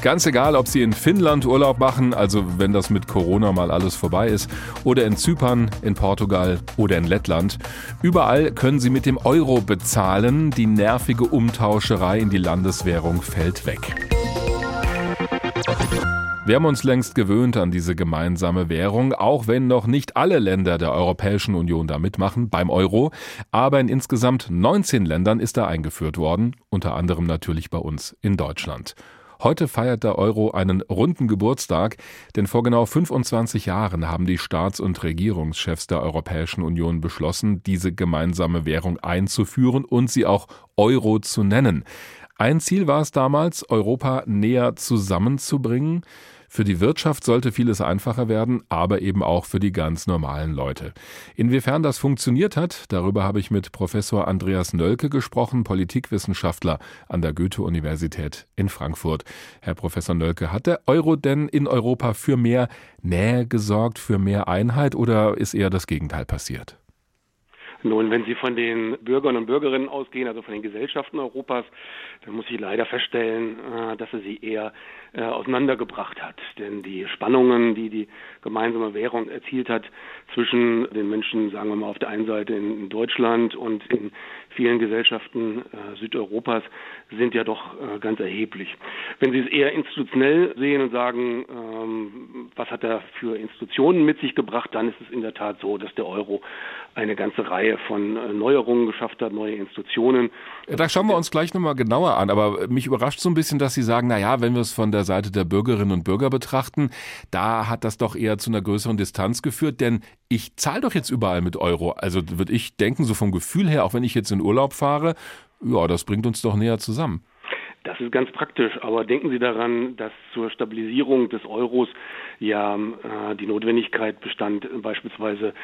Ganz egal, ob Sie in Finnland Urlaub machen, also wenn das mit Corona mal alles vorbei ist, oder in Zypern, in Portugal oder in Lettland. Überall können Sie mit dem Euro bezahlen. Die nervige Umtauscherei in die Landeswährung fällt weg. Wir haben uns längst gewöhnt an diese gemeinsame Währung, auch wenn noch nicht alle Länder der Europäischen Union da mitmachen beim Euro. Aber in insgesamt 19 Ländern ist er eingeführt worden, unter anderem natürlich bei uns in Deutschland. Heute feiert der Euro einen runden Geburtstag, denn vor genau 25 Jahren haben die Staats- und Regierungschefs der Europäischen Union beschlossen, diese gemeinsame Währung einzuführen und sie auch Euro zu nennen. Ein Ziel war es damals, Europa näher zusammenzubringen. Für die Wirtschaft sollte vieles einfacher werden, aber eben auch für die ganz normalen Leute. Inwiefern das funktioniert hat, darüber habe ich mit Professor Andreas Nölke gesprochen, Politikwissenschaftler an der Goethe-Universität in Frankfurt. Herr Professor Nölke, hat der Euro denn in Europa für mehr Nähe gesorgt, für mehr Einheit oder ist eher das Gegenteil passiert? Nun, wenn Sie von den Bürgern und Bürgerinnen ausgehen, also von den Gesellschaften Europas, dann muss ich leider feststellen, äh, dass er sie eher äh, auseinandergebracht hat. Denn die Spannungen, die die gemeinsame Währung erzielt hat zwischen den Menschen, sagen wir mal auf der einen Seite in Deutschland und in vielen Gesellschaften äh, Südeuropas, sind ja doch ganz erheblich. Wenn Sie es eher institutionell sehen und sagen, ähm, was hat er für Institutionen mit sich gebracht, dann ist es in der Tat so, dass der Euro eine ganze Reihe von Neuerungen geschafft hat, neue Institutionen. Da schauen wir uns gleich nochmal genauer an, aber mich überrascht so ein bisschen, dass Sie sagen, na ja, wenn wir es von der Seite der Bürgerinnen und Bürger betrachten, da hat das doch eher zu einer größeren Distanz geführt, denn ich zahle doch jetzt überall mit Euro. Also würde ich denken, so vom Gefühl her, auch wenn ich jetzt in Urlaub fahre, ja, das bringt uns doch näher zusammen. Das ist ganz praktisch, aber denken Sie daran, dass zur Stabilisierung des Euros ja äh, die Notwendigkeit bestand, beispielsweise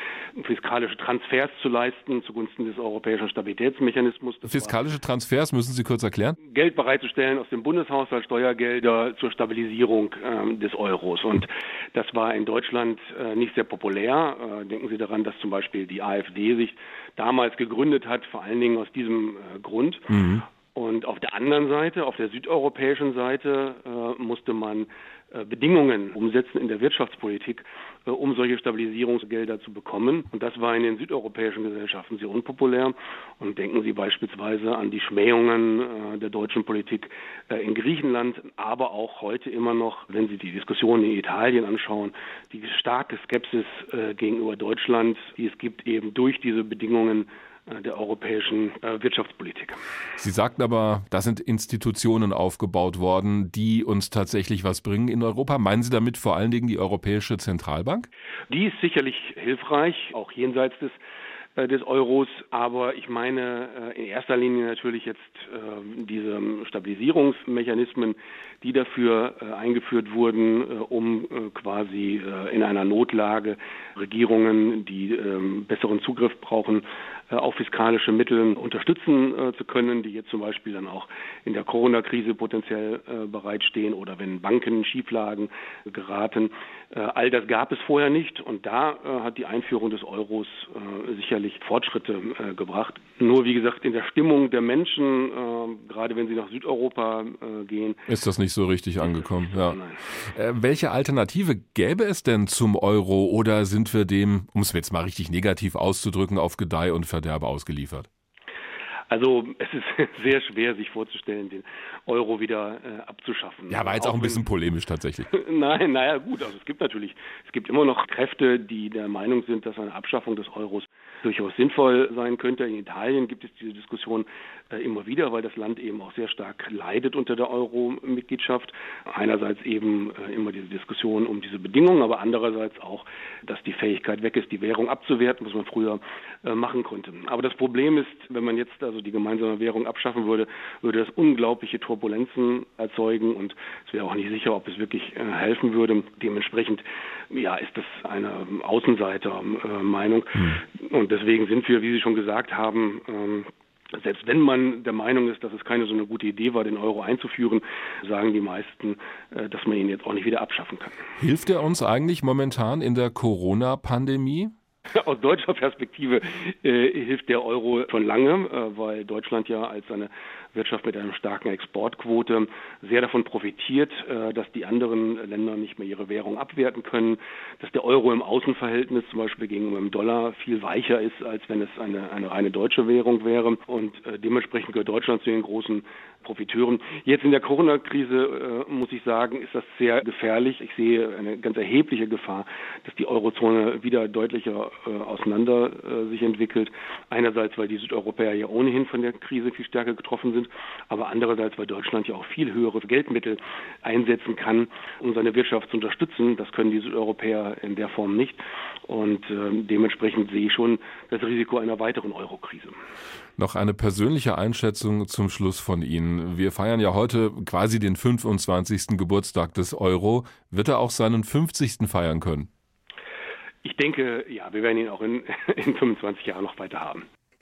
fiskalische Transfers zu leisten zugunsten des europäischen Stabilitätsmechanismus. Das fiskalische Transfers müssen Sie kurz erklären? Geld bereitzustellen aus dem Bundeshaushalt, Steuergelder zur Stabilisierung äh, des Euros. Und das war in Deutschland äh, nicht sehr populär. Äh, denken Sie daran, dass zum Beispiel die AfD sich damals gegründet hat, vor allen Dingen aus diesem äh, Grund. Mhm. Und auf der anderen Seite, auf der südeuropäischen Seite, äh, musste man äh, Bedingungen umsetzen in der Wirtschaftspolitik, äh, um solche Stabilisierungsgelder zu bekommen. Und das war in den südeuropäischen Gesellschaften sehr unpopulär. Und denken Sie beispielsweise an die Schmähungen äh, der deutschen Politik äh, in Griechenland, aber auch heute immer noch, wenn Sie die Diskussion in Italien anschauen, die starke Skepsis äh, gegenüber Deutschland, die es gibt eben durch diese Bedingungen der europäischen äh, Wirtschaftspolitik. Sie sagten aber, da sind Institutionen aufgebaut worden, die uns tatsächlich was bringen in Europa. Meinen Sie damit vor allen Dingen die Europäische Zentralbank? Die ist sicherlich hilfreich, auch jenseits des äh, des Euros. Aber ich meine äh, in erster Linie natürlich jetzt äh, diese Stabilisierungsmechanismen, die dafür eingeführt wurden, um quasi in einer Notlage Regierungen, die ähm, besseren Zugriff brauchen, auf fiskalische Mittel unterstützen zu können, die jetzt zum Beispiel dann auch in der Corona-Krise potenziell bereitstehen oder wenn Banken in Schieflagen geraten. All das gab es vorher nicht und da hat die Einführung des Euros sicherlich Fortschritte äh, gebracht. Nur wie gesagt, in der Stimmung der Menschen, äh, gerade wenn sie nach Südeuropa äh, gehen, ist das nicht so richtig angekommen. Ja. Äh, welche Alternative gäbe es denn zum Euro oder sind wir dem, um es jetzt mal richtig negativ auszudrücken, auf Gedeih und Verderbe ausgeliefert? Also es ist sehr schwer, sich vorzustellen, den Euro wieder äh, abzuschaffen. Ja, war jetzt auch, auch ein bisschen polemisch tatsächlich. Nein, naja gut, also es gibt natürlich, es gibt immer noch Kräfte, die der Meinung sind, dass eine Abschaffung des Euros durchaus sinnvoll sein könnte. In Italien gibt es diese Diskussion äh, immer wieder, weil das Land eben auch sehr stark leidet unter der Euro-Mitgliedschaft. Einerseits eben äh, immer diese Diskussion um diese Bedingungen, aber andererseits auch, dass die Fähigkeit weg ist, die Währung abzuwerten, was man früher äh, machen konnte. Aber das Problem ist, wenn man jetzt also die gemeinsame Währung abschaffen würde, würde das unglaubliche Turbulenzen erzeugen und es wäre auch nicht sicher, ob es wirklich äh, helfen würde. Dementsprechend ja, ist das eine Außenseitermeinung. Äh, mhm. Und deswegen sind wir, wie Sie schon gesagt haben, ähm, selbst wenn man der Meinung ist, dass es keine so eine gute Idee war, den Euro einzuführen, sagen die meisten, äh, dass man ihn jetzt auch nicht wieder abschaffen kann. Hilft er uns eigentlich momentan in der Corona-Pandemie? Aus deutscher Perspektive äh, hilft der Euro schon lange, äh, weil Deutschland ja als eine Wirtschaft mit einer starken Exportquote sehr davon profitiert, äh, dass die anderen Länder nicht mehr ihre Währung abwerten können, dass der Euro im Außenverhältnis zum Beispiel gegenüber dem Dollar viel weicher ist, als wenn es eine, eine reine deutsche Währung wäre. Und äh, dementsprechend gehört Deutschland zu den großen Profiteuren. Jetzt in der Corona-Krise, äh, muss ich sagen, ist das sehr gefährlich. Ich sehe eine ganz erhebliche Gefahr, dass die Eurozone wieder deutlicher auseinander sich entwickelt. Einerseits, weil die Südeuropäer ja ohnehin von der Krise viel stärker getroffen sind, aber andererseits, weil Deutschland ja auch viel höhere Geldmittel einsetzen kann, um seine Wirtschaft zu unterstützen. Das können die Südeuropäer in der Form nicht. Und äh, dementsprechend sehe ich schon das Risiko einer weiteren Eurokrise. Noch eine persönliche Einschätzung zum Schluss von Ihnen. Wir feiern ja heute quasi den 25. Geburtstag des Euro. Wird er auch seinen 50. feiern können? Ich denke, ja, wir werden ihn auch in, in 25 Jahren noch weiter haben.